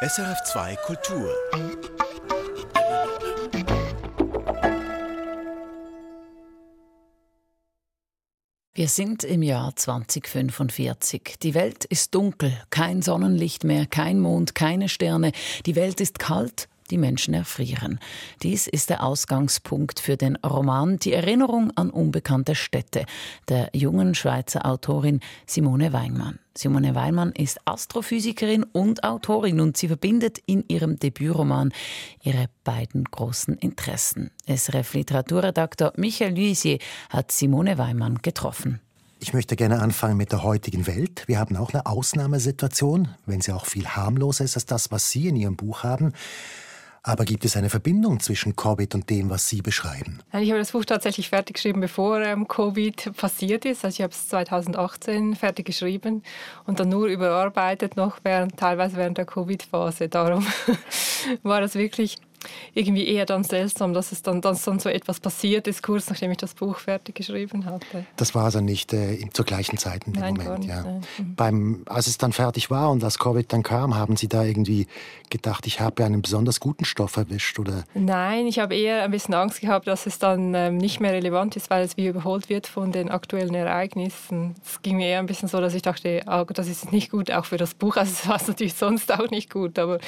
SRF2 Kultur. Wir sind im Jahr 2045. Die Welt ist dunkel, kein Sonnenlicht mehr, kein Mond, keine Sterne. Die Welt ist kalt, die Menschen erfrieren. Dies ist der Ausgangspunkt für den Roman Die Erinnerung an unbekannte Städte der jungen Schweizer Autorin Simone Weinmann. Simone Weinmann ist Astrophysikerin und Autorin und sie verbindet in ihrem Debütroman ihre beiden großen Interessen. SRF Literaturredakteur Michael Luisier hat Simone Weinmann getroffen. Ich möchte gerne anfangen mit der heutigen Welt. Wir haben auch eine Ausnahmesituation, wenn sie auch viel harmloser ist als das, was Sie in Ihrem Buch haben. Aber gibt es eine Verbindung zwischen Covid und dem, was Sie beschreiben? Ich habe das Buch tatsächlich fertig geschrieben, bevor ähm, Covid passiert ist. Also ich habe es 2018 fertig geschrieben und dann nur überarbeitet, noch während, teilweise während der Covid-Phase. Darum war das wirklich irgendwie eher dann seltsam, dass es dann, dass dann so etwas passiert ist, kurz nachdem ich das Buch fertig geschrieben hatte. Das war also nicht äh, zur gleichen Zeit in dem nein, Moment, nicht, ja. Mhm. Beim, als es dann fertig war und als Covid dann kam, haben Sie da irgendwie gedacht, ich habe einen besonders guten Stoff erwischt, oder? Nein, ich habe eher ein bisschen Angst gehabt, dass es dann ähm, nicht mehr relevant ist, weil es wie überholt wird von den aktuellen Ereignissen. Es ging mir eher ein bisschen so, dass ich dachte, oh, das ist nicht gut, auch für das Buch. Also es war natürlich sonst auch nicht gut, aber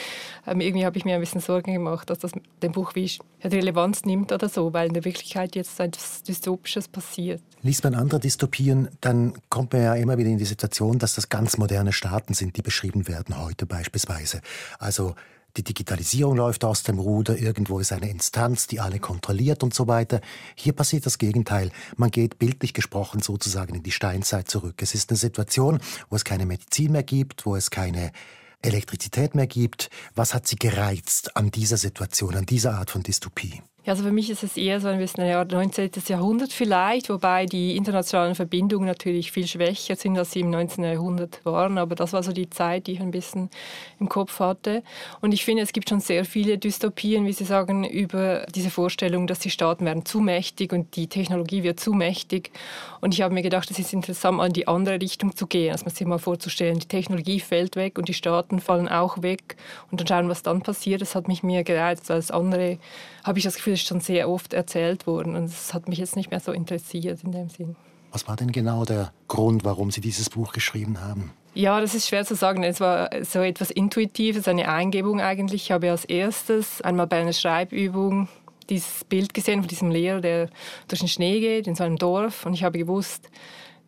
ähm, irgendwie habe ich mir ein bisschen Sorgen gemacht, dass das dem Buch wie Relevanz nimmt oder so, weil in der Wirklichkeit jetzt etwas Dystopisches passiert. Liest man andere Dystopien, dann kommt man ja immer wieder in die Situation, dass das ganz moderne Staaten sind, die beschrieben werden heute beispielsweise. Also die Digitalisierung läuft aus dem Ruder, irgendwo ist eine Instanz, die alle kontrolliert und so weiter. Hier passiert das Gegenteil. Man geht bildlich gesprochen sozusagen in die Steinzeit zurück. Es ist eine Situation, wo es keine Medizin mehr gibt, wo es keine Elektrizität mehr gibt. Was hat Sie gereizt an dieser Situation, an dieser Art von Dystopie? Ja, also für mich ist es eher so ein bisschen ein 19. Jahrhundert vielleicht, wobei die internationalen Verbindungen natürlich viel schwächer sind, als sie im 19. Jahrhundert waren. Aber das war so die Zeit, die ich ein bisschen im Kopf hatte. Und ich finde, es gibt schon sehr viele Dystopien, wie Sie sagen, über diese Vorstellung, dass die Staaten werden zu mächtig und die Technologie wird zu mächtig. Und ich habe mir gedacht, es ist interessant, mal in die andere Richtung zu gehen, als man sich mal vorzustellen, die Technologie fällt weg und die Staaten fallen auch weg. Und dann schauen, was dann passiert. Das hat mich mir gereizt, das andere habe ich das Gefühl, ist schon sehr oft erzählt worden und es hat mich jetzt nicht mehr so interessiert in dem Sinn. Was war denn genau der Grund, warum Sie dieses Buch geschrieben haben? Ja, das ist schwer zu sagen. Es war so etwas Intuitives, eine Eingebung eigentlich. Ich habe als erstes einmal bei einer Schreibübung dieses Bild gesehen von diesem Lehrer, der durch den Schnee geht in so einem Dorf und ich habe gewusst,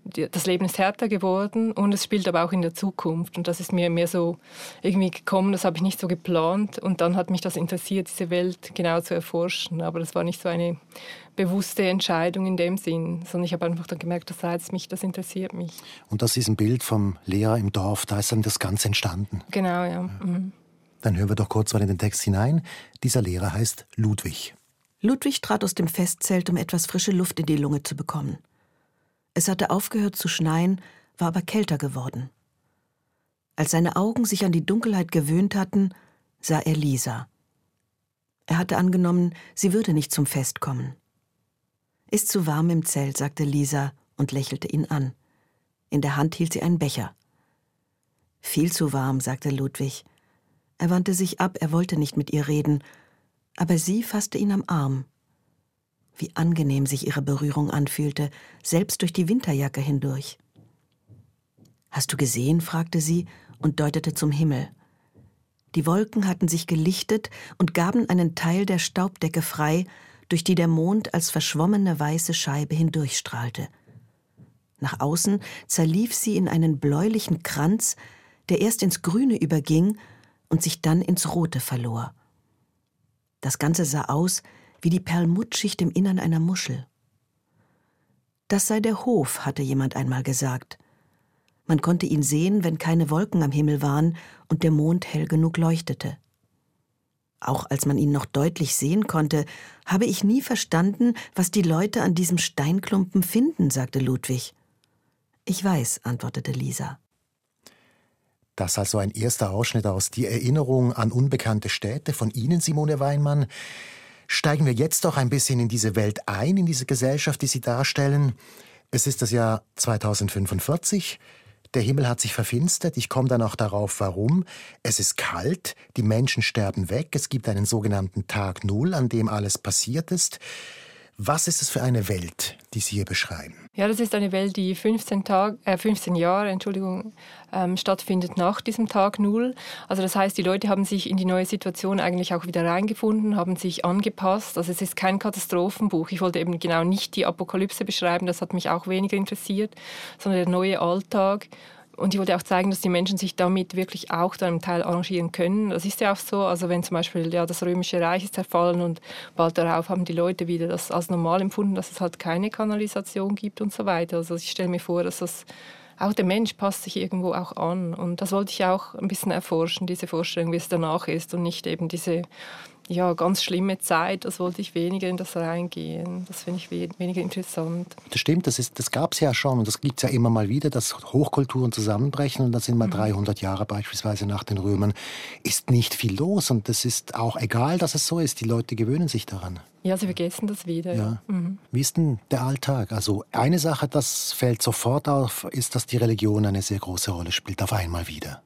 das Leben ist härter geworden und es spielt aber auch in der Zukunft. Und das ist mir mehr so irgendwie gekommen, das habe ich nicht so geplant. Und dann hat mich das interessiert, diese Welt genau zu erforschen. Aber das war nicht so eine bewusste Entscheidung in dem Sinn, sondern ich habe einfach dann gemerkt, das reizt mich, das interessiert mich. Und aus diesem Bild vom Lehrer im Dorf, da ist dann das Ganze entstanden. Genau, ja. Mhm. Dann hören wir doch kurz mal in den Text hinein. Dieser Lehrer heißt Ludwig. Ludwig trat aus dem Festzelt, um etwas frische Luft in die Lunge zu bekommen. Es hatte aufgehört zu schneien, war aber kälter geworden. Als seine Augen sich an die Dunkelheit gewöhnt hatten, sah er Lisa. Er hatte angenommen, sie würde nicht zum Fest kommen. Ist zu warm im Zelt, sagte Lisa und lächelte ihn an. In der Hand hielt sie einen Becher. Viel zu warm, sagte Ludwig. Er wandte sich ab, er wollte nicht mit ihr reden, aber sie fasste ihn am Arm. Wie angenehm sich ihre Berührung anfühlte, selbst durch die Winterjacke hindurch. Hast du gesehen? fragte sie und deutete zum Himmel. Die Wolken hatten sich gelichtet und gaben einen Teil der Staubdecke frei, durch die der Mond als verschwommene weiße Scheibe hindurchstrahlte. Nach außen zerlief sie in einen bläulichen Kranz, der erst ins Grüne überging und sich dann ins Rote verlor. Das Ganze sah aus wie die Perlmuttschicht im Innern einer Muschel. Das sei der Hof, hatte jemand einmal gesagt. Man konnte ihn sehen, wenn keine Wolken am Himmel waren und der Mond hell genug leuchtete. Auch als man ihn noch deutlich sehen konnte, habe ich nie verstanden, was die Leute an diesem Steinklumpen finden, sagte Ludwig. Ich weiß, antwortete Lisa. Das also ein erster Ausschnitt aus Die Erinnerung an unbekannte Städte von Ihnen, Simone Weinmann. Steigen wir jetzt doch ein bisschen in diese Welt ein, in diese Gesellschaft, die Sie darstellen. Es ist das Jahr 2045. der Himmel hat sich verfinstert, ich komme dann auch darauf, warum. Es ist kalt, die Menschen sterben weg, es gibt einen sogenannten Tag Null, an dem alles passiert ist. Was ist es für eine Welt, die Sie hier beschreiben? Ja, das ist eine Welt, die 15, Tag, äh, 15 Jahre Entschuldigung, ähm, stattfindet nach diesem Tag Null. Also das heißt, die Leute haben sich in die neue Situation eigentlich auch wieder reingefunden, haben sich angepasst. Also es ist kein Katastrophenbuch. Ich wollte eben genau nicht die Apokalypse beschreiben, das hat mich auch weniger interessiert, sondern der neue Alltag. Und ich wollte auch zeigen, dass die Menschen sich damit wirklich auch dann im Teil arrangieren können. Das ist ja auch so. Also wenn zum Beispiel ja, das Römische Reich ist zerfallen und bald darauf haben die Leute wieder das als normal empfunden, dass es halt keine Kanalisation gibt und so weiter. Also ich stelle mir vor, dass das auch der Mensch passt sich irgendwo auch an. Und das wollte ich auch ein bisschen erforschen, diese Vorstellung, wie es danach ist und nicht eben diese ja, ganz schlimme Zeit, das wollte ich weniger in das reingehen. Das finde ich weniger interessant. Das stimmt, das, das gab es ja schon und das gibt es ja immer mal wieder, dass Hochkulturen zusammenbrechen und das sind mal mhm. 300 Jahre beispielsweise nach den Römern, ist nicht viel los und das ist auch egal, dass es so ist. Die Leute gewöhnen sich daran. Ja, sie vergessen das wieder. Ja. Mhm. Wie ist denn der Alltag? Also eine Sache, das fällt sofort auf, ist, dass die Religion eine sehr große Rolle spielt, auf einmal wieder.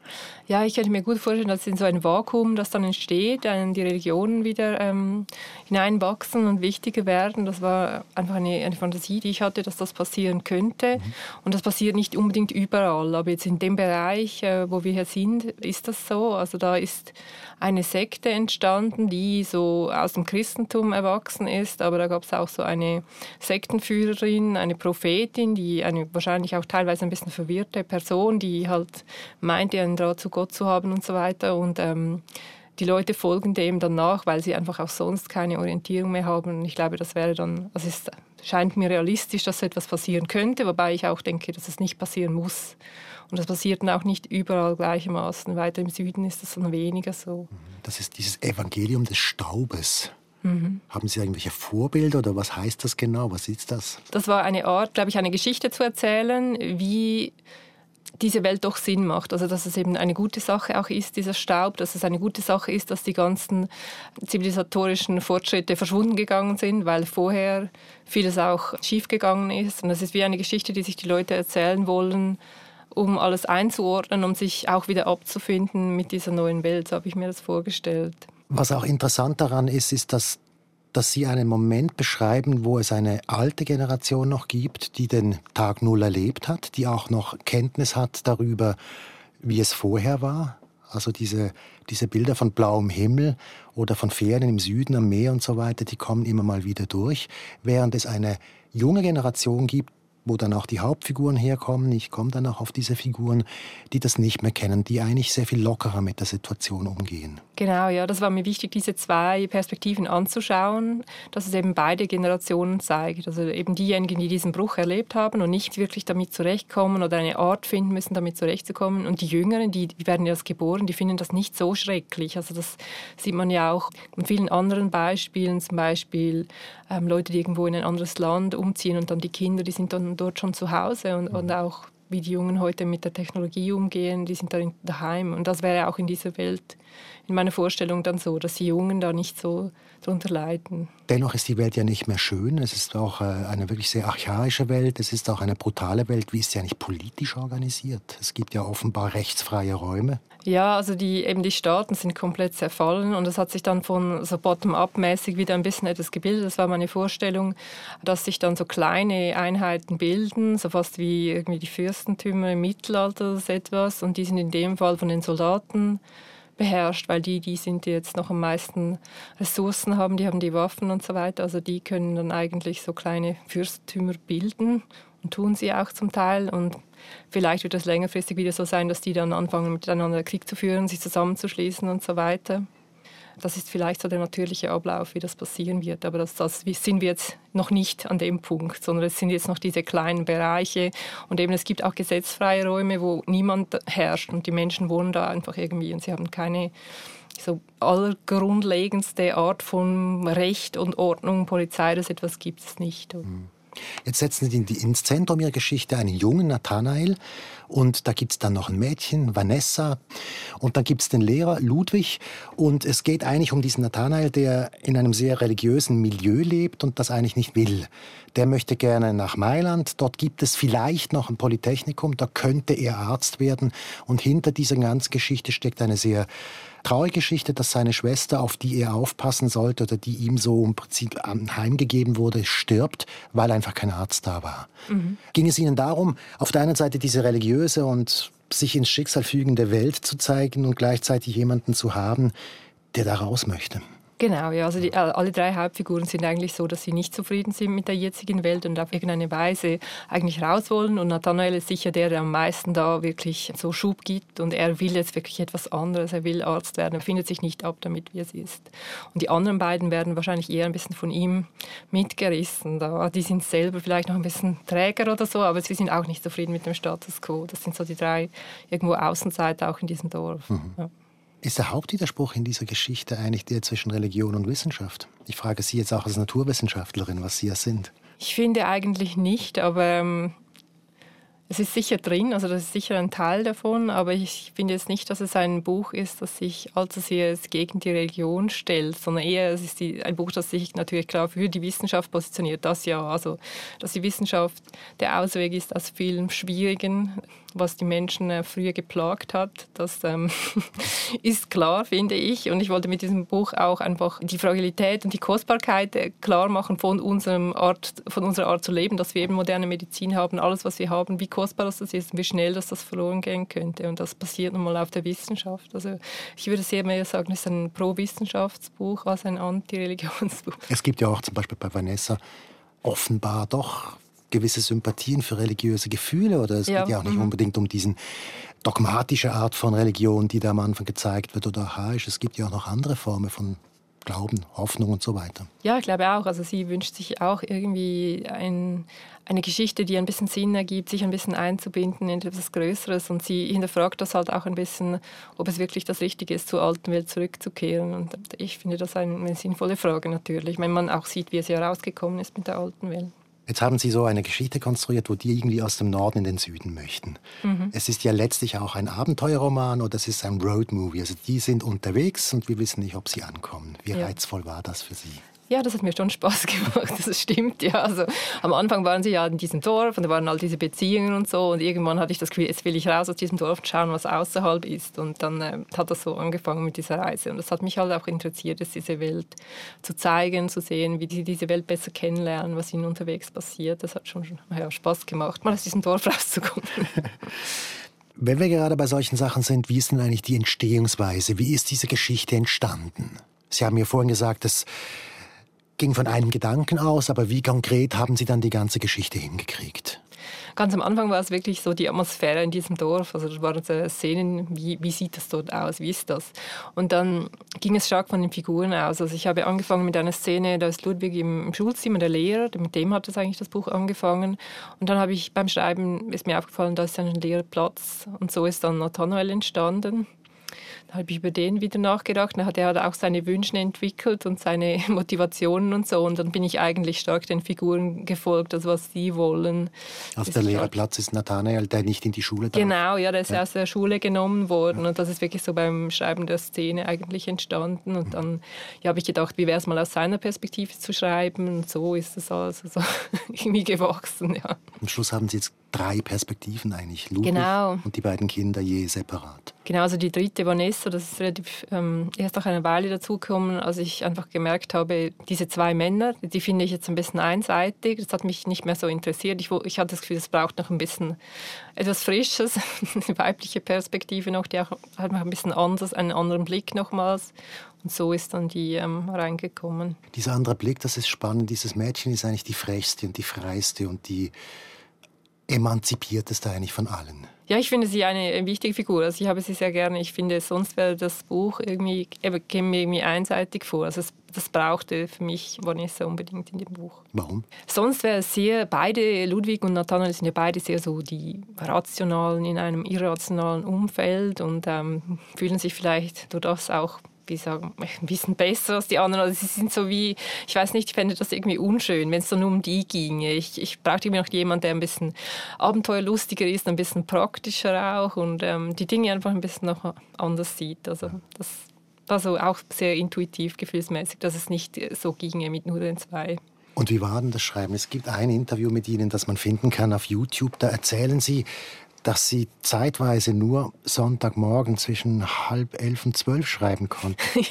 Ja, ich könnte mir gut vorstellen, dass in so ein Vakuum, das dann entsteht, die Religionen wieder ähm, hineinwachsen und wichtiger werden. Das war einfach eine, eine, Fantasie, die ich hatte, dass das passieren könnte. Mhm. Und das passiert nicht unbedingt überall. Aber jetzt in dem Bereich, äh, wo wir hier sind, ist das so. Also da ist eine Sekte entstanden, die so aus dem Christentum erwachsen ist, aber da gab es auch so eine Sektenführerin, eine Prophetin, die eine wahrscheinlich auch teilweise ein bisschen verwirrte Person, die halt meinte, einen Draht zu Gott zu haben und so weiter und ähm, die Leute folgen dem dann nach, weil sie einfach auch sonst keine Orientierung mehr haben. Und ich glaube, das wäre dann, also es scheint mir realistisch, dass so etwas passieren könnte, wobei ich auch denke, dass es nicht passieren muss. Und das passiert dann auch nicht überall gleichermaßen. Weiter im Süden ist das dann weniger so. Das ist dieses Evangelium des Staubes. Mhm. Haben Sie irgendwelche Vorbilder oder was heißt das genau? Was ist das? Das war eine Art, glaube ich, eine Geschichte zu erzählen, wie diese Welt doch Sinn macht. Also dass es eben eine gute Sache auch ist, dieser Staub, dass es eine gute Sache ist, dass die ganzen zivilisatorischen Fortschritte verschwunden gegangen sind, weil vorher vieles auch schiefgegangen ist. Und das ist wie eine Geschichte, die sich die Leute erzählen wollen, um alles einzuordnen, um sich auch wieder abzufinden mit dieser neuen Welt. So habe ich mir das vorgestellt. Was auch interessant daran ist, ist, dass, dass Sie einen Moment beschreiben, wo es eine alte Generation noch gibt, die den Tag Null erlebt hat, die auch noch Kenntnis hat darüber, wie es vorher war. Also diese, diese Bilder von blauem Himmel oder von Ferien im Süden am Meer und so weiter, die kommen immer mal wieder durch, während es eine junge Generation gibt, wo dann auch die Hauptfiguren herkommen. Ich komme dann auch auf diese Figuren, die das nicht mehr kennen, die eigentlich sehr viel lockerer mit der Situation umgehen. Genau, ja, das war mir wichtig, diese zwei Perspektiven anzuschauen, dass es eben beide Generationen zeigt. Also eben diejenigen, die diesen Bruch erlebt haben und nicht wirklich damit zurechtkommen oder eine Art finden müssen, damit zurechtzukommen. Und die Jüngeren, die, werden erst geboren, die finden das nicht so schrecklich. Also das sieht man ja auch in vielen anderen Beispielen, zum Beispiel ähm, Leute, die irgendwo in ein anderes Land umziehen und dann die Kinder, die sind dann dort schon zu Hause und, und auch wie die Jungen heute mit der Technologie umgehen, die sind da daheim. Und das wäre auch in dieser Welt, in meiner Vorstellung dann so, dass die Jungen da nicht so darunter leiden. Dennoch ist die Welt ja nicht mehr schön. Es ist auch äh, eine wirklich sehr archaische Welt. Es ist auch eine brutale Welt. Wie ist sie eigentlich politisch organisiert? Es gibt ja offenbar rechtsfreie Räume. Ja, also die, eben die Staaten sind komplett zerfallen und es hat sich dann von so bottom-up-mäßig wieder ein bisschen etwas gebildet. Das war meine Vorstellung, dass sich dann so kleine Einheiten bilden, so fast wie irgendwie die Fürstentümer im Mittelalter oder so etwas. Und die sind in dem Fall von den Soldaten beherrscht, weil die, die sind, die jetzt noch am meisten Ressourcen haben, die haben die Waffen und so weiter. Also die können dann eigentlich so kleine Fürstentümer bilden und tun sie auch zum Teil. Und Vielleicht wird es längerfristig wieder so sein, dass die dann anfangen, miteinander Krieg zu führen, sich zusammenzuschließen und so weiter. Das ist vielleicht so der natürliche Ablauf, wie das passieren wird. Aber das, das sind wir jetzt noch nicht an dem Punkt, sondern es sind jetzt noch diese kleinen Bereiche. Und eben es gibt auch gesetzfreie Räume, wo niemand herrscht und die Menschen wohnen da einfach irgendwie und sie haben keine so allergrundlegendste Art von Recht und Ordnung, Polizei, das etwas gibt es nicht. Mhm. Jetzt setzen Sie ins Zentrum Ihrer Geschichte einen jungen Nathanael und da gibt es dann noch ein Mädchen, Vanessa. Und dann gibt es den Lehrer Ludwig. Und es geht eigentlich um diesen Nathanael, der in einem sehr religiösen Milieu lebt und das eigentlich nicht will. Der möchte gerne nach Mailand, dort gibt es vielleicht noch ein Polytechnikum, da könnte er Arzt werden. Und hinter dieser ganzen Geschichte steckt eine sehr traurige Geschichte, dass seine Schwester, auf die er aufpassen sollte oder die ihm so im Prinzip heimgegeben wurde, stirbt, weil einfach kein Arzt da war. Mhm. Ging es Ihnen darum, auf der einen Seite diese religiöse und sich ins Schicksal fügende Welt zu zeigen und gleichzeitig jemanden zu haben, der da raus möchte? Genau, ja. Also die, alle drei Hauptfiguren sind eigentlich so, dass sie nicht zufrieden sind mit der jetzigen Welt und auf irgendeine Weise eigentlich raus wollen. Und Nathanael ist sicher der, der am meisten da wirklich so Schub gibt. Und er will jetzt wirklich etwas anderes. Er will Arzt werden. Er findet sich nicht ab damit, wie es ist. Und die anderen beiden werden wahrscheinlich eher ein bisschen von ihm mitgerissen. Da, die sind selber vielleicht noch ein bisschen träger oder so, aber sie sind auch nicht zufrieden mit dem Status quo. Das sind so die drei irgendwo Außenseiter auch in diesem Dorf. Mhm. Ja. Ist der Hauptwiderspruch in dieser Geschichte eigentlich der zwischen Religion und Wissenschaft? Ich frage Sie jetzt auch als Naturwissenschaftlerin, was Sie ja sind. Ich finde eigentlich nicht, aber ähm, es ist sicher drin, also das ist sicher ein Teil davon, aber ich finde jetzt nicht, dass es ein Buch ist, das sich allzu sehr gegen die Religion stellt, sondern eher es ist die, ein Buch, das sich natürlich klar für die Wissenschaft positioniert. Das ja, also dass die Wissenschaft der Ausweg ist aus vielen schwierigen was die Menschen äh, früher geplagt hat. Das ähm, ist klar, finde ich. Und ich wollte mit diesem Buch auch einfach die Fragilität und die Kostbarkeit äh, klar machen von, unserem Art, von unserer Art zu leben, dass wir eben moderne Medizin haben, alles, was wir haben, wie kostbar das ist und wie schnell das, das verloren gehen könnte. Und das passiert nun mal auf der Wissenschaft. Also ich würde sehr mehr sagen, es ist ein Pro-Wissenschaftsbuch als ein Anti-Religionsbuch. Es gibt ja auch zum Beispiel bei Vanessa offenbar doch gewisse Sympathien für religiöse Gefühle oder es ja. geht ja auch nicht mhm. unbedingt um diesen dogmatische Art von Religion, die da am Anfang gezeigt wird oder archaisch. Es gibt ja auch noch andere Formen von Glauben, Hoffnung und so weiter. Ja, ich glaube auch. Also sie wünscht sich auch irgendwie ein, eine Geschichte, die ein bisschen Sinn ergibt, sich ein bisschen einzubinden in etwas Größeres. Und sie hinterfragt das halt auch ein bisschen, ob es wirklich das Richtige ist, zur alten Welt zurückzukehren. Und ich finde das eine, sinnvolle Frage natürlich, wenn man auch sieht, wie es herausgekommen ist mit der alten Welt. Jetzt haben Sie so eine Geschichte konstruiert, wo die irgendwie aus dem Norden in den Süden möchten. Mhm. Es ist ja letztlich auch ein Abenteuerroman oder es ist ein Roadmovie. Also die sind unterwegs und wir wissen nicht, ob sie ankommen. Wie ja. reizvoll war das für Sie? Ja, das hat mir schon Spaß gemacht, das stimmt. Ja, also am Anfang waren sie ja in diesem Dorf und da waren all diese Beziehungen und so und irgendwann hatte ich das Gefühl, jetzt will ich raus aus diesem Dorf und schauen, was außerhalb ist und dann äh, hat das so angefangen mit dieser Reise und das hat mich halt auch interessiert, diese Welt zu zeigen, zu sehen, wie sie diese Welt besser kennenlernen, was ihnen unterwegs passiert. Das hat schon ja, Spaß gemacht, mal aus diesem Dorf rauszukommen. Wenn wir gerade bei solchen Sachen sind, wie ist denn eigentlich die Entstehungsweise? Wie ist diese Geschichte entstanden? Sie haben mir vorhin gesagt, dass ging von einem Gedanken aus, aber wie konkret haben Sie dann die ganze Geschichte hingekriegt? Ganz am Anfang war es wirklich so die Atmosphäre in diesem Dorf. Also da waren so Szenen, wie, wie sieht das dort aus, wie ist das? Und dann ging es stark von den Figuren aus. Also ich habe angefangen mit einer Szene, da ist Ludwig im, Schulzimmer, der Lehrer, mit dem hat das eigentlich das Buch angefangen. Und dann habe ich beim Schreiben, ist mir aufgefallen, da ist ein leerer Platz. Und so ist dann Nathanael entstanden. Habe ich über den wieder nachgedacht. Er hat, er hat auch seine Wünsche entwickelt und seine Motivationen und so. Und dann bin ich eigentlich stark den Figuren gefolgt, also was sie wollen. Also der Lehrerplatz ist Nathanael, der nicht in die Schule darf. Genau, ja, der ist ja. aus der Schule genommen worden. Ja. Und das ist wirklich so beim Schreiben der Szene eigentlich entstanden. Und dann ja, habe ich gedacht, wie wäre es mal aus seiner Perspektive zu schreiben. Und so ist es also so irgendwie gewachsen. Ja. Am Schluss haben Sie jetzt drei Perspektiven eigentlich. Ludwig genau. und die beiden Kinder je separat. Genau, also die dritte Vanessa, das ist relativ ähm, erst nach einer Weile dazugekommen, als ich einfach gemerkt habe, diese zwei Männer, die finde ich jetzt ein bisschen einseitig. Das hat mich nicht mehr so interessiert. Ich, ich hatte das Gefühl, es braucht noch ein bisschen etwas Frisches, eine weibliche Perspektive noch, die auch halt noch ein bisschen anders, einen anderen Blick nochmals. Und so ist dann die ähm, reingekommen. Dieser andere Blick, das ist spannend. Dieses Mädchen ist eigentlich die frechste und die freiste und die emanzipierteste eigentlich von allen. Ja, ich finde sie eine wichtige Figur. Also ich habe sie sehr gerne. Ich finde, sonst wäre das Buch irgendwie, käme mir irgendwie einseitig vor. Also es, das brauchte für mich Vanessa unbedingt in dem Buch. Warum? Sonst wäre es sehr, beide, Ludwig und Nathanael sind ja beide sehr so die Rationalen in einem irrationalen Umfeld und ähm, fühlen sich vielleicht durch das auch wie sagen, ein bisschen besser als die anderen. Also sie sind so wie, ich weiß nicht, ich fände das irgendwie unschön, wenn es so nur um die ginge. Ich, ich brauchte immer noch jemanden, der ein bisschen abenteuerlustiger ist, ein bisschen praktischer auch und ähm, die Dinge einfach ein bisschen noch anders sieht. Also das war so auch sehr intuitiv, gefühlsmäßig, dass es nicht so ginge mit nur den zwei. Und wie war denn das Schreiben? Es gibt ein Interview mit Ihnen, das man finden kann auf YouTube. Da erzählen Sie, dass Sie zeitweise nur Sonntagmorgen zwischen halb elf und zwölf schreiben konnten.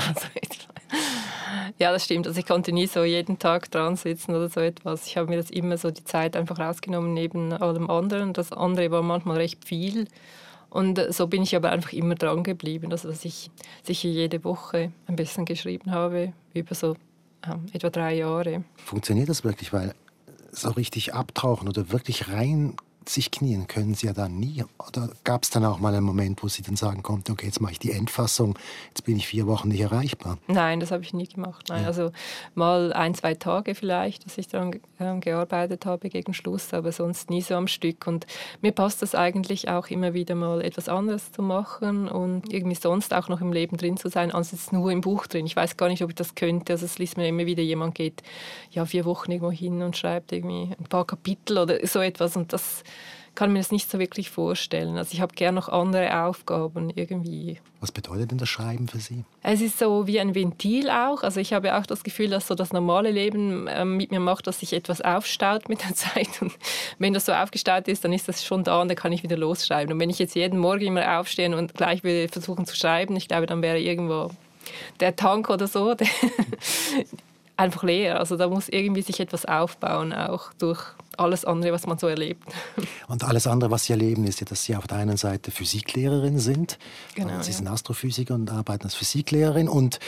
ja, das stimmt. Also ich konnte nie so jeden Tag dran sitzen oder so etwas. Ich habe mir das immer so die Zeit einfach rausgenommen neben allem anderen. Das andere war manchmal recht viel. Und so bin ich aber einfach immer dran geblieben. Also dass ich sicher jede Woche ein bisschen geschrieben habe über so ähm, etwa drei Jahre. Funktioniert das wirklich? Weil so richtig abtauchen oder wirklich rein sich knien können Sie ja dann nie. Oder gab es dann auch mal einen Moment, wo Sie dann sagen konnten, okay, jetzt mache ich die Endfassung, jetzt bin ich vier Wochen nicht erreichbar? Nein, das habe ich nie gemacht. Nein. Ja. Also mal ein, zwei Tage vielleicht, dass ich daran äh, gearbeitet habe gegen Schluss, aber sonst nie so am Stück. Und mir passt das eigentlich auch immer wieder mal etwas anderes zu machen und irgendwie sonst auch noch im Leben drin zu sein, als jetzt nur im Buch drin. Ich weiß gar nicht, ob ich das könnte. Also es liest mir immer wieder, jemand geht ja vier Wochen irgendwo hin und schreibt irgendwie ein paar Kapitel oder so etwas und das kann mir das nicht so wirklich vorstellen. Also ich habe gerne noch andere Aufgaben irgendwie. Was bedeutet denn das Schreiben für Sie? Es ist so wie ein Ventil auch. Also ich habe auch das Gefühl, dass so das normale Leben ähm, mit mir macht, dass sich etwas aufstaut mit der Zeit. Und wenn das so aufgestaut ist, dann ist das schon da und dann kann ich wieder losschreiben. Und wenn ich jetzt jeden Morgen immer aufstehen und gleich wieder versuchen zu schreiben, ich glaube, dann wäre irgendwo der Tank oder so einfach leer. Also da muss irgendwie sich etwas aufbauen, auch durch alles andere, was man so erlebt. Und alles andere, was Sie erleben, ist ja, dass Sie auf der einen Seite Physiklehrerin sind. Genau, Sie sind Astrophysiker und arbeiten als Physiklehrerin. Und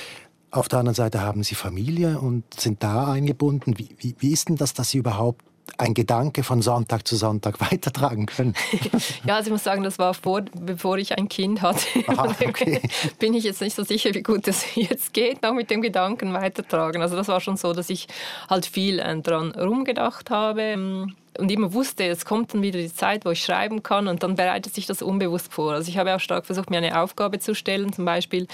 auf der anderen Seite haben Sie Familie und sind da eingebunden. Wie, wie, wie ist denn das, dass Sie überhaupt ein Gedanke von Sonntag zu Sonntag weitertragen können? ja, also ich muss sagen, das war vor, bevor ich ein Kind hatte. Aha, okay. Bin ich jetzt nicht so sicher, wie gut es jetzt geht, noch mit dem Gedanken weitertragen. Also das war schon so, dass ich halt viel äh, dran rumgedacht habe und immer wusste, es kommt dann wieder die Zeit, wo ich schreiben kann und dann bereitet sich das unbewusst vor. Also ich habe auch stark versucht, mir eine Aufgabe zu stellen, zum Beispiel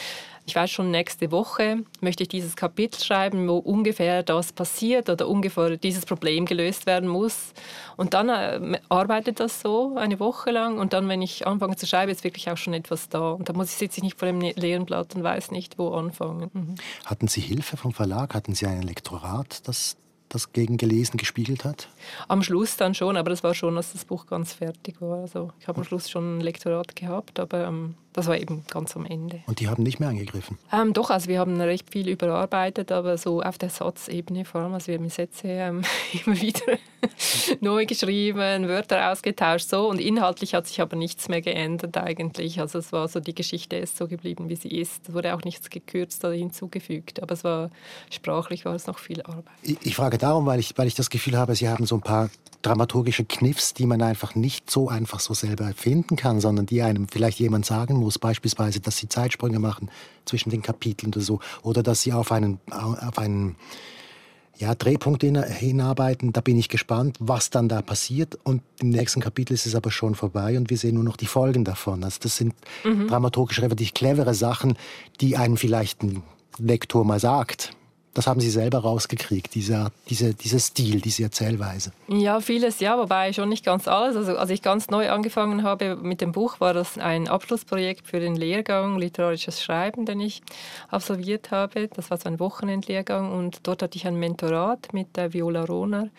ich weiß schon, nächste Woche möchte ich dieses Kapitel schreiben, wo ungefähr das passiert oder ungefähr dieses Problem gelöst werden muss. Und dann äh, arbeitet das so eine Woche lang und dann, wenn ich anfange zu schreiben, ist wirklich auch schon etwas da. Und da muss ich, sitze ich nicht vor dem leeren Blatt und weiß nicht, wo anfangen. Mhm. Hatten Sie Hilfe vom Verlag? Hatten Sie ein Lektorat, das das gegen gelesen gespiegelt hat? Am Schluss dann schon, aber das war schon, als das Buch ganz fertig war. Also ich habe am Schluss schon ein Lektorat gehabt, aber ähm, das war eben ganz am Ende. Und die haben nicht mehr angegriffen? Ähm, doch, also wir haben recht viel überarbeitet, aber so auf der Satzebene vor allem. Also wir haben Sätze ähm, immer wieder neu geschrieben, Wörter ausgetauscht, so. Und inhaltlich hat sich aber nichts mehr geändert eigentlich. Also es war so, die Geschichte ist so geblieben, wie sie ist. Es wurde auch nichts gekürzt oder hinzugefügt. Aber es war, sprachlich war es noch viel Arbeit. Ich, ich frage darum, weil ich, weil ich das Gefühl habe, Sie haben so ein paar dramaturgische Kniffs, die man einfach nicht so einfach so selber finden kann, sondern die einem vielleicht jemand sagen muss, beispielsweise, dass sie Zeitsprünge machen zwischen den Kapiteln oder so, oder dass sie auf einen, auf einen ja, Drehpunkt hinarbeiten. Da bin ich gespannt, was dann da passiert. Und im nächsten Kapitel ist es aber schon vorbei und wir sehen nur noch die Folgen davon. Also das sind mhm. dramaturgisch relativ clevere Sachen, die einem vielleicht ein Lektor mal sagt. Das haben Sie selber rausgekriegt, dieser, diese, dieser Stil, diese Erzählweise. Ja, vieles ja, wobei schon nicht ganz alles. Also als ich ganz neu angefangen habe mit dem Buch, war das ein Abschlussprojekt für den Lehrgang Literarisches Schreiben, den ich absolviert habe. Das war so ein Wochenendlehrgang und dort hatte ich ein Mentorat mit der Viola Rohner.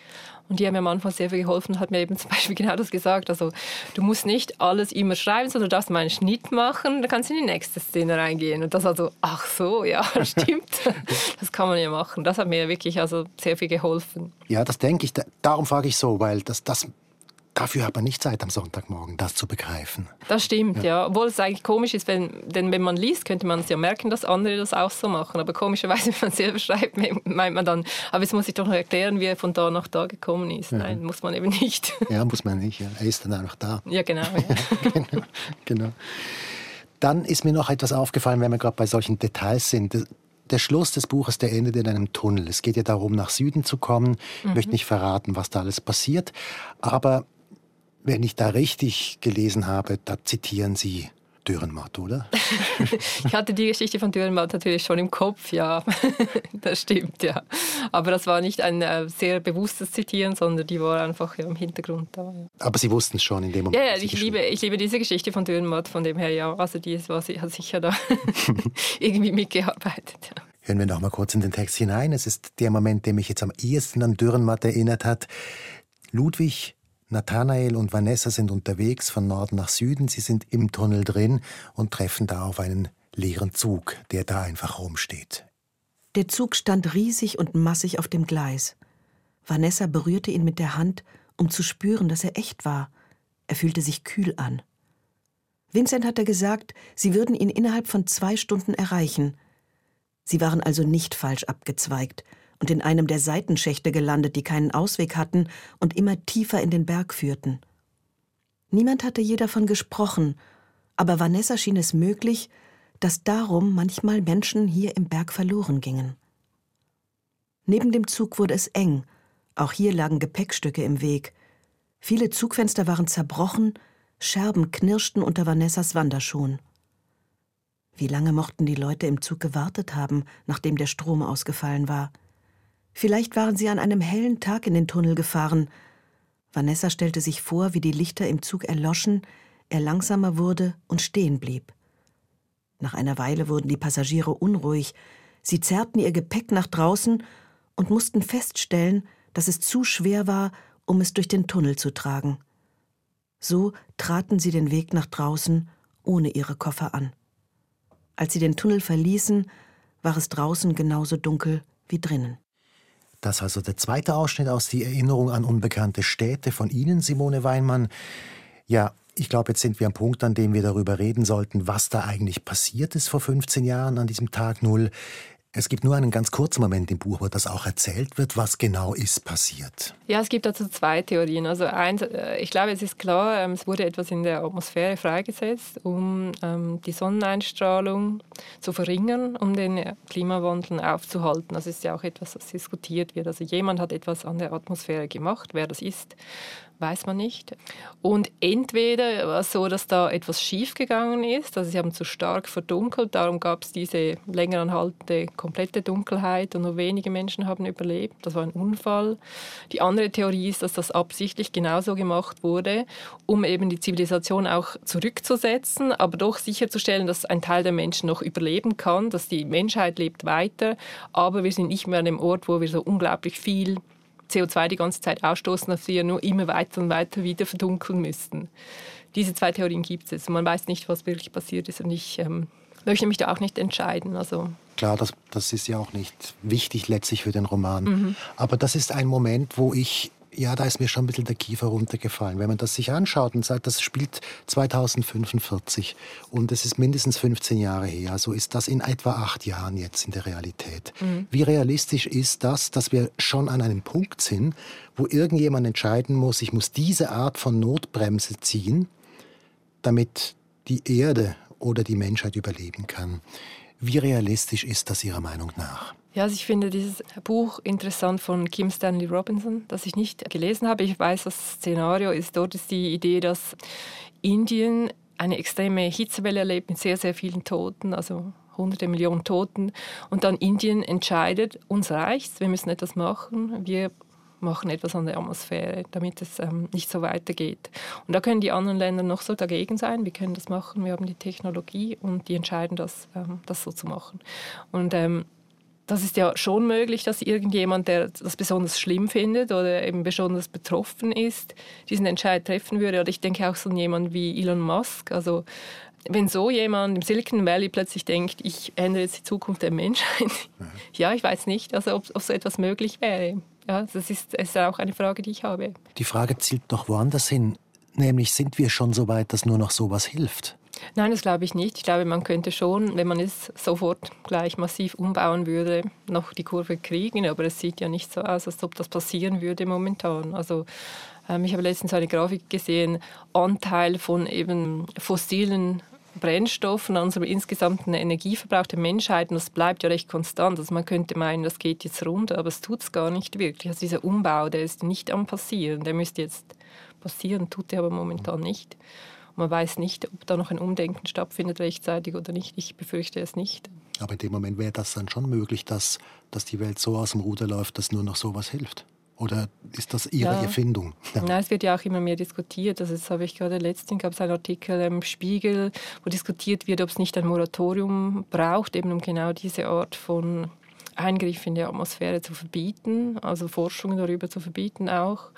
Und die haben mir am Anfang sehr viel geholfen, hat mir eben zum Beispiel genau das gesagt. Also du musst nicht alles immer schreiben, sondern du darfst mal einen Schnitt machen, dann kannst du in die nächste Szene reingehen. Und das war so, ach so, ja, stimmt. das kann man ja machen. Das hat mir wirklich also sehr viel geholfen. Ja, das denke ich. Darum frage ich so, weil das, das Dafür hat man nicht Zeit am Sonntagmorgen, das zu begreifen. Das stimmt, ja. ja. Obwohl es eigentlich komisch ist, wenn, denn wenn man liest, könnte man es ja merken, dass andere das auch so machen. Aber komischerweise, wenn man selber schreibt, meint man dann, aber jetzt muss ich doch noch erklären, wie er von da nach da gekommen ist. Ja. Nein, muss man eben nicht. Ja, muss man nicht. Ja. Er ist dann einfach da. Ja, genau. Ja. genau, genau. Dann ist mir noch etwas aufgefallen, wenn wir gerade bei solchen Details sind der Schluss des Buches, der endet in einem Tunnel. Es geht ja darum, nach Süden zu kommen. Ich mhm. möchte nicht verraten, was da alles passiert. Aber wenn ich da richtig gelesen habe, da zitieren Sie Dürrenmatt, oder? ich hatte die Geschichte von Dürrenmatt natürlich schon im Kopf, ja. das stimmt, ja. Aber das war nicht ein äh, sehr bewusstes Zitieren, sondern die war einfach ja, im Hintergrund da. Ja. Aber Sie wussten es schon in dem Moment? Ja, ja ich, liebe, ich liebe diese Geschichte von Dürrenmatt, von dem her, ja. Also die war hat sicher da irgendwie mitgearbeitet, ja. Hören wir noch mal kurz in den Text hinein. Es ist der Moment, der mich jetzt am ehesten an Dürrenmatt erinnert hat. Ludwig Nathanael und Vanessa sind unterwegs von Norden nach Süden. Sie sind im Tunnel drin und treffen da auf einen leeren Zug, der da einfach rumsteht. Der Zug stand riesig und massig auf dem Gleis. Vanessa berührte ihn mit der Hand, um zu spüren, dass er echt war. Er fühlte sich kühl an. Vincent hatte gesagt, sie würden ihn innerhalb von zwei Stunden erreichen. Sie waren also nicht falsch abgezweigt, und in einem der Seitenschächte gelandet, die keinen Ausweg hatten und immer tiefer in den Berg führten. Niemand hatte je davon gesprochen, aber Vanessa schien es möglich, dass darum manchmal Menschen hier im Berg verloren gingen. Neben dem Zug wurde es eng, auch hier lagen Gepäckstücke im Weg. Viele Zugfenster waren zerbrochen, Scherben knirschten unter Vanessas Wanderschuhen. Wie lange mochten die Leute im Zug gewartet haben, nachdem der Strom ausgefallen war? Vielleicht waren sie an einem hellen Tag in den Tunnel gefahren. Vanessa stellte sich vor, wie die Lichter im Zug erloschen, er langsamer wurde und stehen blieb. Nach einer Weile wurden die Passagiere unruhig. Sie zerrten ihr Gepäck nach draußen und mussten feststellen, dass es zu schwer war, um es durch den Tunnel zu tragen. So traten sie den Weg nach draußen ohne ihre Koffer an. Als sie den Tunnel verließen, war es draußen genauso dunkel wie drinnen. Das also der zweite Ausschnitt aus Die Erinnerung an unbekannte Städte von Ihnen, Simone Weinmann. Ja, ich glaube, jetzt sind wir am Punkt, an dem wir darüber reden sollten, was da eigentlich passiert ist vor 15 Jahren an diesem Tag Null. Es gibt nur einen ganz kurzen Moment im Buch, wo das auch erzählt wird, was genau ist passiert. Ja, es gibt dazu zwei Theorien. Also eins, äh, ich glaube, es ist klar, ähm, es wurde etwas in der Atmosphäre freigesetzt, um ähm, die Sonneneinstrahlung zu verringern, um den Klimawandel aufzuhalten. Das ist ja auch etwas, das diskutiert wird. Also jemand hat etwas an der Atmosphäre gemacht. Wer das ist, weiß man nicht. Und entweder war es so, dass da etwas schiefgegangen ist, also sie haben zu stark verdunkelt, darum gab es diese länger anhaltende komplette Dunkelheit und nur wenige Menschen haben überlebt. Das war ein Unfall. Die andere Theorie ist, dass das absichtlich genauso gemacht wurde, um eben die Zivilisation auch zurückzusetzen, aber doch sicherzustellen, dass ein Teil der Menschen noch überleben kann, dass die Menschheit lebt weiter, aber wir sind nicht mehr an dem Ort, wo wir so unglaublich viel CO2 die ganze Zeit ausstoßen, dass wir nur immer weiter und weiter wieder verdunkeln müssten. Diese zwei Theorien gibt es. Man weiß nicht, was wirklich passiert ist und ich ähm, möchte mich da auch nicht entscheiden. Also Klar, das, das ist ja auch nicht wichtig letztlich für den Roman. Mhm. Aber das ist ein Moment, wo ich ja, da ist mir schon ein bisschen der Kiefer runtergefallen. Wenn man das sich anschaut und sagt, das spielt 2045 und es ist mindestens 15 Jahre her, so ist das in etwa acht Jahren jetzt in der Realität. Mhm. Wie realistisch ist das, dass wir schon an einem Punkt sind, wo irgendjemand entscheiden muss, ich muss diese Art von Notbremse ziehen, damit die Erde oder die Menschheit überleben kann. Wie realistisch ist das Ihrer Meinung nach? Ja, also ich finde dieses Buch interessant von Kim Stanley Robinson, das ich nicht gelesen habe. Ich weiß, das Szenario ist. Dort ist die Idee, dass Indien eine extreme Hitzewelle erlebt mit sehr, sehr vielen Toten, also hunderte Millionen Toten. Und dann Indien entscheidet, uns reicht's, wir müssen etwas machen, wir machen etwas an der Atmosphäre, damit es ähm, nicht so weitergeht. Und da können die anderen Länder noch so dagegen sein, wir können das machen, wir haben die Technologie und die entscheiden das, ähm, das so zu machen. Und ähm, das ist ja schon möglich, dass irgendjemand, der das besonders schlimm findet oder eben besonders betroffen ist, diesen Entscheid treffen würde. Oder ich denke auch so jemand wie Elon Musk. Also wenn so jemand im Silicon Valley plötzlich denkt, ich ändere jetzt die Zukunft der Menschheit, ja, ich weiß nicht, also ob, ob so etwas möglich wäre. Ja, das ist, ist auch eine Frage, die ich habe. Die Frage zielt noch woanders hin. Nämlich sind wir schon so weit, dass nur noch sowas hilft? Nein, das glaube ich nicht. Ich glaube, man könnte schon, wenn man es sofort gleich massiv umbauen würde, noch die Kurve kriegen. Aber es sieht ja nicht so aus, als ob das passieren würde momentan. Also ähm, ich habe letztens eine Grafik gesehen, Anteil von eben fossilen Brennstoffen an unserem insgesamten Energieverbrauch der Menschheit und das bleibt ja recht konstant. Also man könnte meinen, das geht jetzt runter, aber es tut es gar nicht wirklich. Also dieser Umbau, der ist nicht am passieren. Der müsste jetzt passieren, tut er aber momentan nicht. Man weiß nicht, ob da noch ein Umdenken stattfindet rechtzeitig oder nicht. Ich befürchte es nicht. Aber in dem Moment wäre das dann schon möglich, dass, dass die Welt so aus dem Ruder läuft, dass nur noch sowas hilft. Oder ist das Ihre ja. Erfindung? Ja. Nein, es wird ja auch immer mehr diskutiert. Also jetzt habe ich gerade letztens gab es einen Artikel im Spiegel, wo diskutiert wird, ob es nicht ein Moratorium braucht, eben um genau diese Art von Eingriff in die Atmosphäre zu verbieten, also Forschung darüber zu verbieten auch.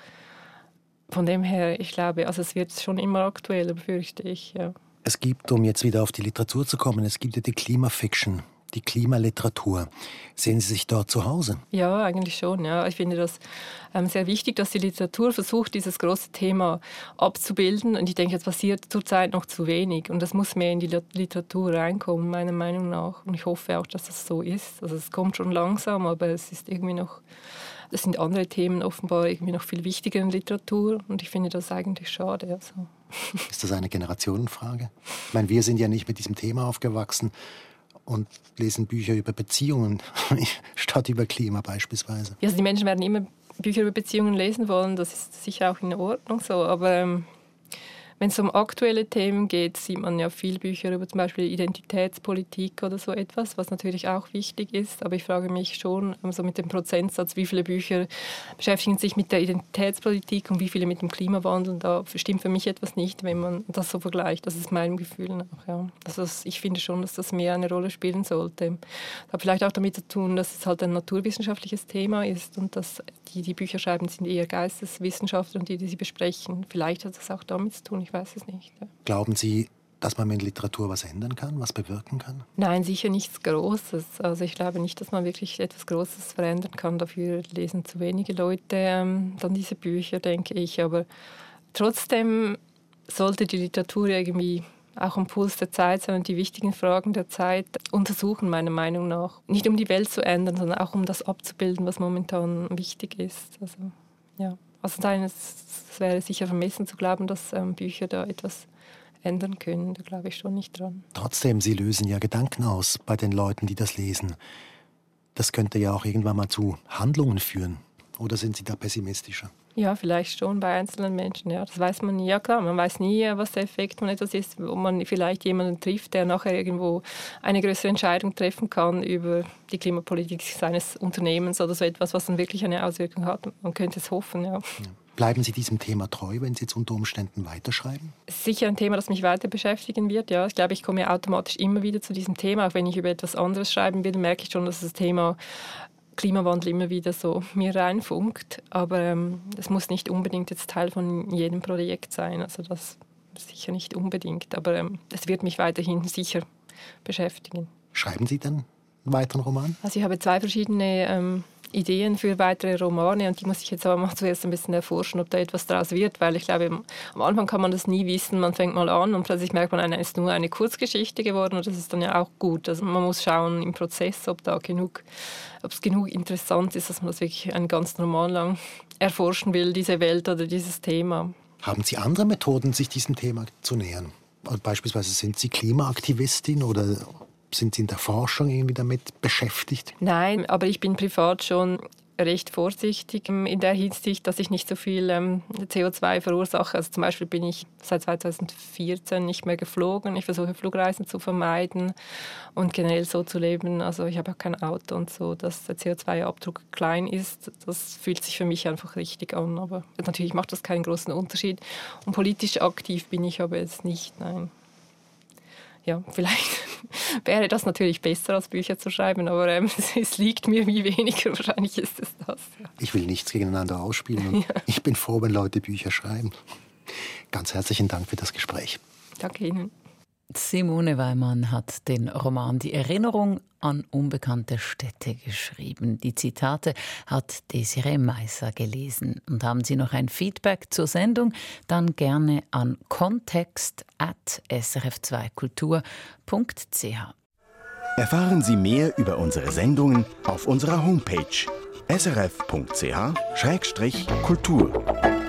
Von dem her, ich glaube, also es wird schon immer aktueller, befürchte ich. Ja. Es gibt, um jetzt wieder auf die Literatur zu kommen, es gibt ja die Klimafiction die Klimaliteratur. Sehen Sie sich dort zu Hause? Ja, eigentlich schon. Ja. Ich finde das ähm, sehr wichtig, dass die Literatur versucht, dieses große Thema abzubilden. Und ich denke, es passiert zurzeit noch zu wenig. Und das muss mehr in die Literatur reinkommen, meiner Meinung nach. Und ich hoffe auch, dass das so ist. Also es kommt schon langsam, aber es ist irgendwie noch das sind andere Themen offenbar irgendwie noch viel wichtiger in Literatur und ich finde das eigentlich schade. Also. Ist das eine Generationenfrage? Ich meine, wir sind ja nicht mit diesem Thema aufgewachsen und lesen Bücher über Beziehungen statt über Klima beispielsweise. Ja, also die Menschen werden immer Bücher über Beziehungen lesen wollen, das ist sicher auch in Ordnung so, aber ähm, wenn es um aktuelle Themen geht, sieht man ja viel Bücher über zum Beispiel Identitätspolitik oder so etwas, was natürlich auch wichtig ist. Aber ich frage mich schon also mit dem Prozentsatz, wie viele Bücher beschäftigen sich mit der Identitätspolitik und wie viele mit dem Klimawandel. Da stimmt für mich etwas nicht, wenn man das so vergleicht. Das ist mein Gefühl nach. Ja. Also ich finde schon, dass das mehr eine Rolle spielen sollte. Das hat vielleicht auch damit zu tun, dass es halt ein naturwissenschaftliches Thema ist und dass die, die Bücher schreiben, sind eher Geisteswissenschaftler und die, die sie besprechen. Vielleicht hat das auch damit zu tun ich weiß es nicht. Glauben Sie, dass man mit Literatur was ändern kann, was bewirken kann? Nein, sicher nichts Großes. Also ich glaube nicht, dass man wirklich etwas Großes verändern kann. Dafür lesen zu wenige Leute ähm, dann diese Bücher, denke ich. Aber trotzdem sollte die Literatur irgendwie auch am Puls der Zeit sein und die wichtigen Fragen der Zeit untersuchen, meiner Meinung nach. Nicht um die Welt zu ändern, sondern auch um das abzubilden, was momentan wichtig ist. Also, ja. Also es wäre sicher vermessen zu glauben, dass ähm, Bücher da etwas ändern können. Da glaube ich schon nicht dran. Trotzdem, Sie lösen ja Gedanken aus bei den Leuten, die das lesen. Das könnte ja auch irgendwann mal zu Handlungen führen. Oder sind Sie da pessimistischer? Ja, vielleicht schon bei einzelnen Menschen. Ja, das weiß man nie. Ja klar, man weiß nie, was der Effekt von etwas ist, wo man vielleicht jemanden trifft, der nachher irgendwo eine größere Entscheidung treffen kann über die Klimapolitik seines Unternehmens oder so etwas, was dann wirklich eine Auswirkung hat. Man könnte es hoffen, ja. ja. Bleiben Sie diesem Thema treu, wenn Sie jetzt unter Umständen weiterschreiben? Sicher ein Thema, das mich weiter beschäftigen wird. Ja, ich glaube, ich komme automatisch immer wieder zu diesem Thema. Auch wenn ich über etwas anderes schreiben will, merke ich schon, dass das Thema Klimawandel immer wieder so mir reinfunkt. Aber ähm, es muss nicht unbedingt jetzt Teil von jedem Projekt sein. Also das sicher nicht unbedingt. Aber ähm, es wird mich weiterhin sicher beschäftigen. Schreiben Sie dann einen weiteren Roman? Also ich habe zwei verschiedene ähm, Ideen für weitere Romane und die muss ich jetzt aber mal zuerst ein bisschen erforschen, ob da etwas draus wird, weil ich glaube, am Anfang kann man das nie wissen. Man fängt mal an und plötzlich merkt man, es ist nur eine Kurzgeschichte geworden und das ist dann ja auch gut. Also man muss schauen im Prozess, ob da genug, ob es genug interessant ist, dass man das wirklich einen ganzen Roman lang erforschen will, diese Welt oder dieses Thema. Haben Sie andere Methoden, sich diesem Thema zu nähern? Beispielsweise sind Sie Klimaaktivistin oder sind Sie in der Forschung irgendwie damit beschäftigt? Nein, aber ich bin privat schon recht vorsichtig in der Hinsicht, dass ich nicht so viel ähm, CO2 verursache. Also zum Beispiel bin ich seit 2014 nicht mehr geflogen. Ich versuche Flugreisen zu vermeiden und generell so zu leben. Also ich habe auch kein Auto und so, dass der CO2-Abdruck klein ist. Das fühlt sich für mich einfach richtig an. Aber natürlich macht das keinen großen Unterschied. Und politisch aktiv bin ich aber jetzt nicht, nein ja, vielleicht wäre das natürlich besser, als Bücher zu schreiben, aber ähm, es liegt mir wie weniger. Wahrscheinlich ist es das. Ja. Ich will nichts gegeneinander ausspielen ja. ich bin froh, wenn Leute Bücher schreiben. Ganz herzlichen Dank für das Gespräch. Danke Ihnen. Simone Weimann hat den Roman Die Erinnerung an unbekannte Städte geschrieben. Die Zitate hat Desiree Meisser gelesen. Und haben Sie noch ein Feedback zur Sendung, dann gerne an kontext.srf2kultur.ch. Erfahren Sie mehr über unsere Sendungen auf unserer Homepage srf.ch-kultur.